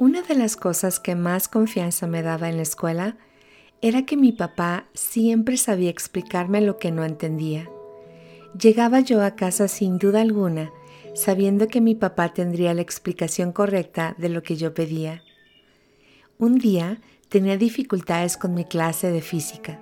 Una de las cosas que más confianza me daba en la escuela era que mi papá siempre sabía explicarme lo que no entendía. Llegaba yo a casa sin duda alguna, sabiendo que mi papá tendría la explicación correcta de lo que yo pedía. Un día tenía dificultades con mi clase de física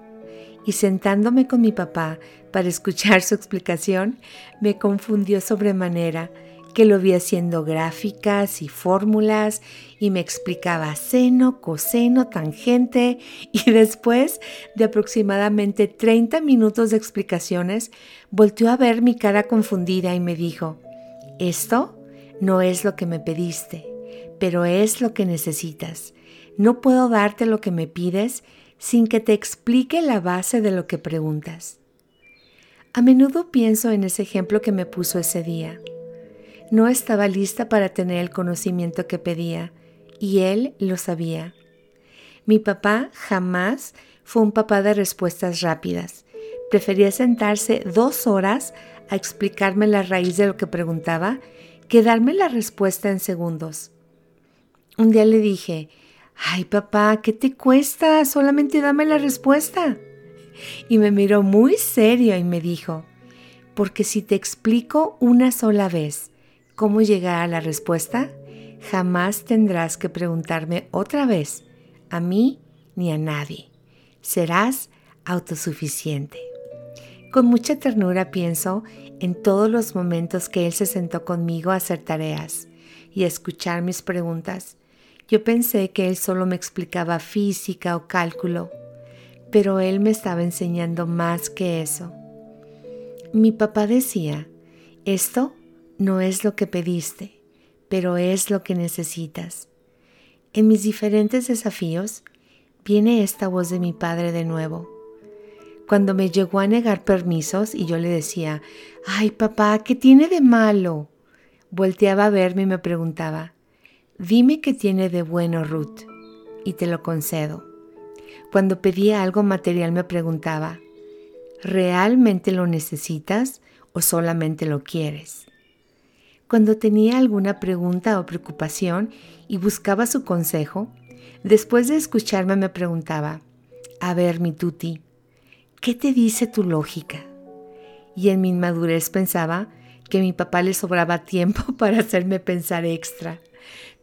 y sentándome con mi papá para escuchar su explicación, me confundió sobremanera que lo vi haciendo gráficas y fórmulas y me explicaba seno, coseno, tangente y después de aproximadamente 30 minutos de explicaciones, volteó a ver mi cara confundida y me dijo, esto no es lo que me pediste, pero es lo que necesitas. No puedo darte lo que me pides sin que te explique la base de lo que preguntas. A menudo pienso en ese ejemplo que me puso ese día. No estaba lista para tener el conocimiento que pedía y él lo sabía. Mi papá jamás fue un papá de respuestas rápidas. Prefería sentarse dos horas a explicarme la raíz de lo que preguntaba que darme la respuesta en segundos. Un día le dije, ay papá, ¿qué te cuesta? Solamente dame la respuesta. Y me miró muy serio y me dijo, porque si te explico una sola vez cómo llegar a la respuesta, jamás tendrás que preguntarme otra vez, a mí ni a nadie. Serás autosuficiente. Con mucha ternura pienso en todos los momentos que Él se sentó conmigo a hacer tareas y a escuchar mis preguntas. Yo pensé que Él solo me explicaba física o cálculo, pero Él me estaba enseñando más que eso. Mi papá decía, esto no es lo que pediste, pero es lo que necesitas. En mis diferentes desafíos viene esta voz de mi padre de nuevo. Cuando me llegó a negar permisos y yo le decía, ay papá, ¿qué tiene de malo? Volteaba a verme y me preguntaba, dime qué tiene de bueno Ruth, y te lo concedo. Cuando pedía algo material me preguntaba, ¿realmente lo necesitas o solamente lo quieres? Cuando tenía alguna pregunta o preocupación y buscaba su consejo, después de escucharme me preguntaba, a ver, mi tuti, ¿qué te dice tu lógica? Y en mi inmadurez pensaba que a mi papá le sobraba tiempo para hacerme pensar extra,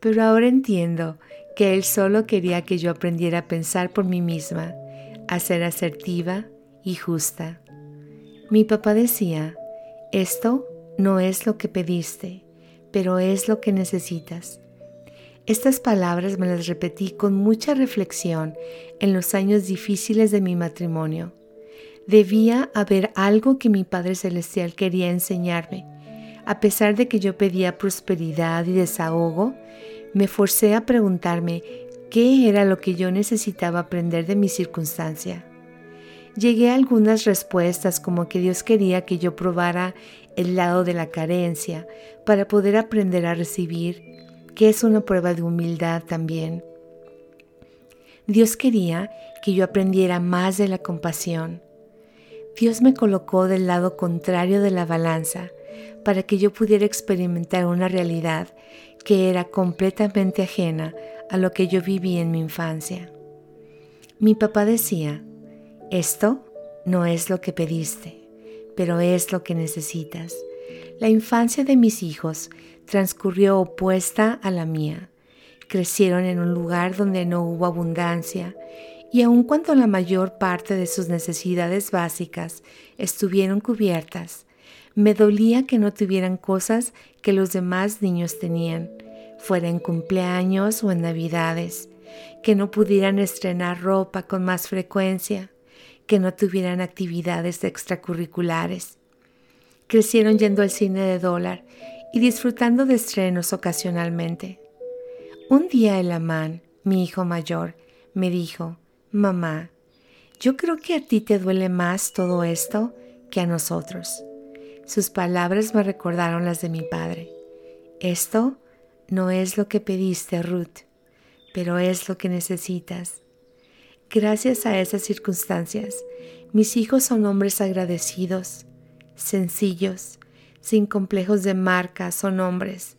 pero ahora entiendo que él solo quería que yo aprendiera a pensar por mí misma, a ser asertiva y justa. Mi papá decía, esto no es lo que pediste, pero es lo que necesitas. Estas palabras me las repetí con mucha reflexión en los años difíciles de mi matrimonio. Debía haber algo que mi Padre Celestial quería enseñarme. A pesar de que yo pedía prosperidad y desahogo, me forcé a preguntarme qué era lo que yo necesitaba aprender de mi circunstancia. Llegué a algunas respuestas como que Dios quería que yo probara el lado de la carencia para poder aprender a recibir, que es una prueba de humildad también. Dios quería que yo aprendiera más de la compasión. Dios me colocó del lado contrario de la balanza para que yo pudiera experimentar una realidad que era completamente ajena a lo que yo viví en mi infancia. Mi papá decía, esto no es lo que pediste, pero es lo que necesitas. La infancia de mis hijos transcurrió opuesta a la mía. Crecieron en un lugar donde no hubo abundancia y aun cuando la mayor parte de sus necesidades básicas estuvieron cubiertas, me dolía que no tuvieran cosas que los demás niños tenían, fuera en cumpleaños o en navidades, que no pudieran estrenar ropa con más frecuencia, que no tuvieran actividades extracurriculares. Crecieron yendo al cine de dólar y disfrutando de estrenos ocasionalmente. Un día el amán, mi hijo mayor, me dijo, Mamá, yo creo que a ti te duele más todo esto que a nosotros. Sus palabras me recordaron las de mi padre. Esto no es lo que pediste, Ruth, pero es lo que necesitas. Gracias a esas circunstancias, mis hijos son hombres agradecidos, sencillos, sin complejos de marca, son hombres.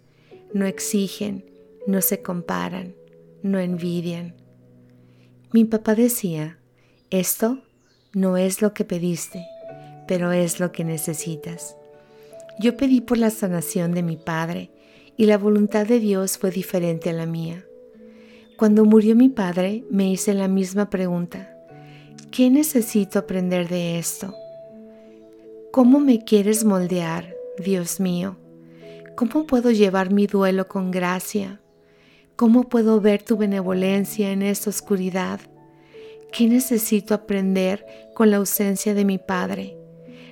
No exigen, no se comparan, no envidian. Mi papá decía, esto no es lo que pediste, pero es lo que necesitas. Yo pedí por la sanación de mi padre y la voluntad de Dios fue diferente a la mía. Cuando murió mi padre me hice la misma pregunta. ¿Qué necesito aprender de esto? ¿Cómo me quieres moldear, Dios mío? ¿Cómo puedo llevar mi duelo con gracia? ¿Cómo puedo ver tu benevolencia en esta oscuridad? ¿Qué necesito aprender con la ausencia de mi Padre?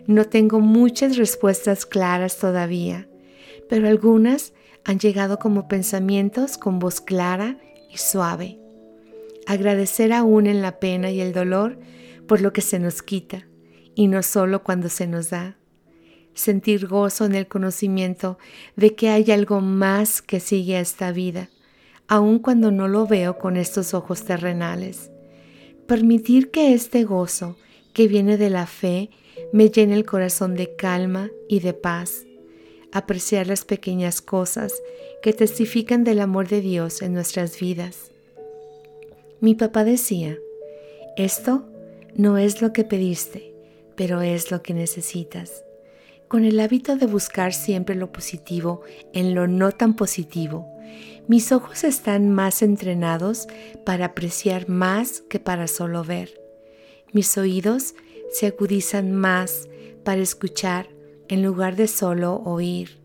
No tengo muchas respuestas claras todavía, pero algunas han llegado como pensamientos con voz clara y suave. Agradecer aún en la pena y el dolor por lo que se nos quita y no solo cuando se nos da. Sentir gozo en el conocimiento de que hay algo más que sigue a esta vida, aun cuando no lo veo con estos ojos terrenales. Permitir que este gozo que viene de la fe me llene el corazón de calma y de paz. Apreciar las pequeñas cosas que testifican del amor de Dios en nuestras vidas. Mi papá decía, esto no es lo que pediste, pero es lo que necesitas. Con el hábito de buscar siempre lo positivo en lo no tan positivo, mis ojos están más entrenados para apreciar más que para solo ver. Mis oídos se agudizan más para escuchar en lugar de solo oír.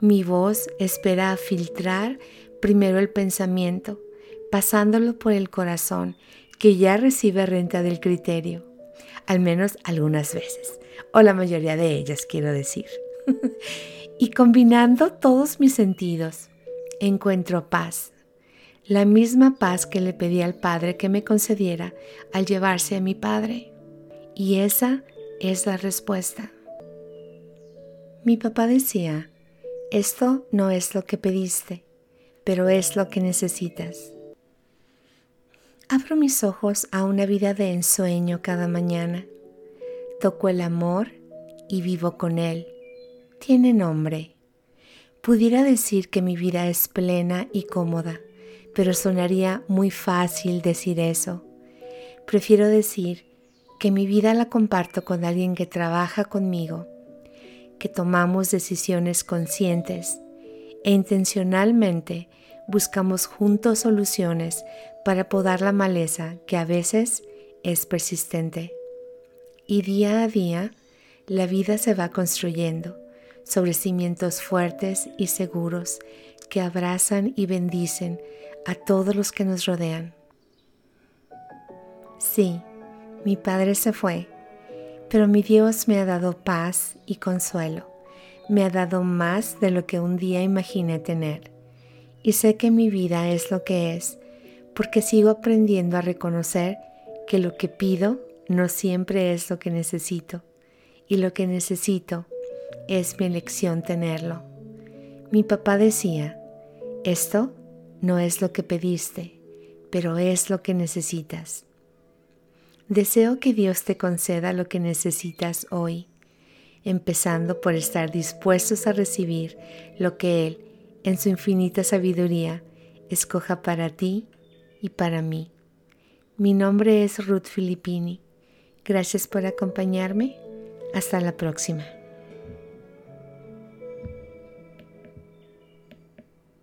Mi voz espera filtrar primero el pensamiento, pasándolo por el corazón, que ya recibe renta del criterio, al menos algunas veces, o la mayoría de ellas quiero decir. y combinando todos mis sentidos, encuentro paz, la misma paz que le pedí al Padre que me concediera al llevarse a mi Padre. Y esa es la respuesta. Mi papá decía, esto no es lo que pediste, pero es lo que necesitas. Abro mis ojos a una vida de ensueño cada mañana. Toco el amor y vivo con él. Tiene nombre. Pudiera decir que mi vida es plena y cómoda, pero sonaría muy fácil decir eso. Prefiero decir que mi vida la comparto con alguien que trabaja conmigo, que tomamos decisiones conscientes e intencionalmente buscamos juntos soluciones para podar la maleza que a veces es persistente. Y día a día la vida se va construyendo sobre cimientos fuertes y seguros que abrazan y bendicen a todos los que nos rodean. Sí, mi padre se fue, pero mi Dios me ha dado paz y consuelo. Me ha dado más de lo que un día imaginé tener. Y sé que mi vida es lo que es, porque sigo aprendiendo a reconocer que lo que pido no siempre es lo que necesito, y lo que necesito es mi elección tenerlo. Mi papá decía, esto no es lo que pediste, pero es lo que necesitas. Deseo que Dios te conceda lo que necesitas hoy, empezando por estar dispuestos a recibir lo que Él, en su infinita sabiduría, escoja para ti y para mí. Mi nombre es Ruth Filippini. Gracias por acompañarme. Hasta la próxima.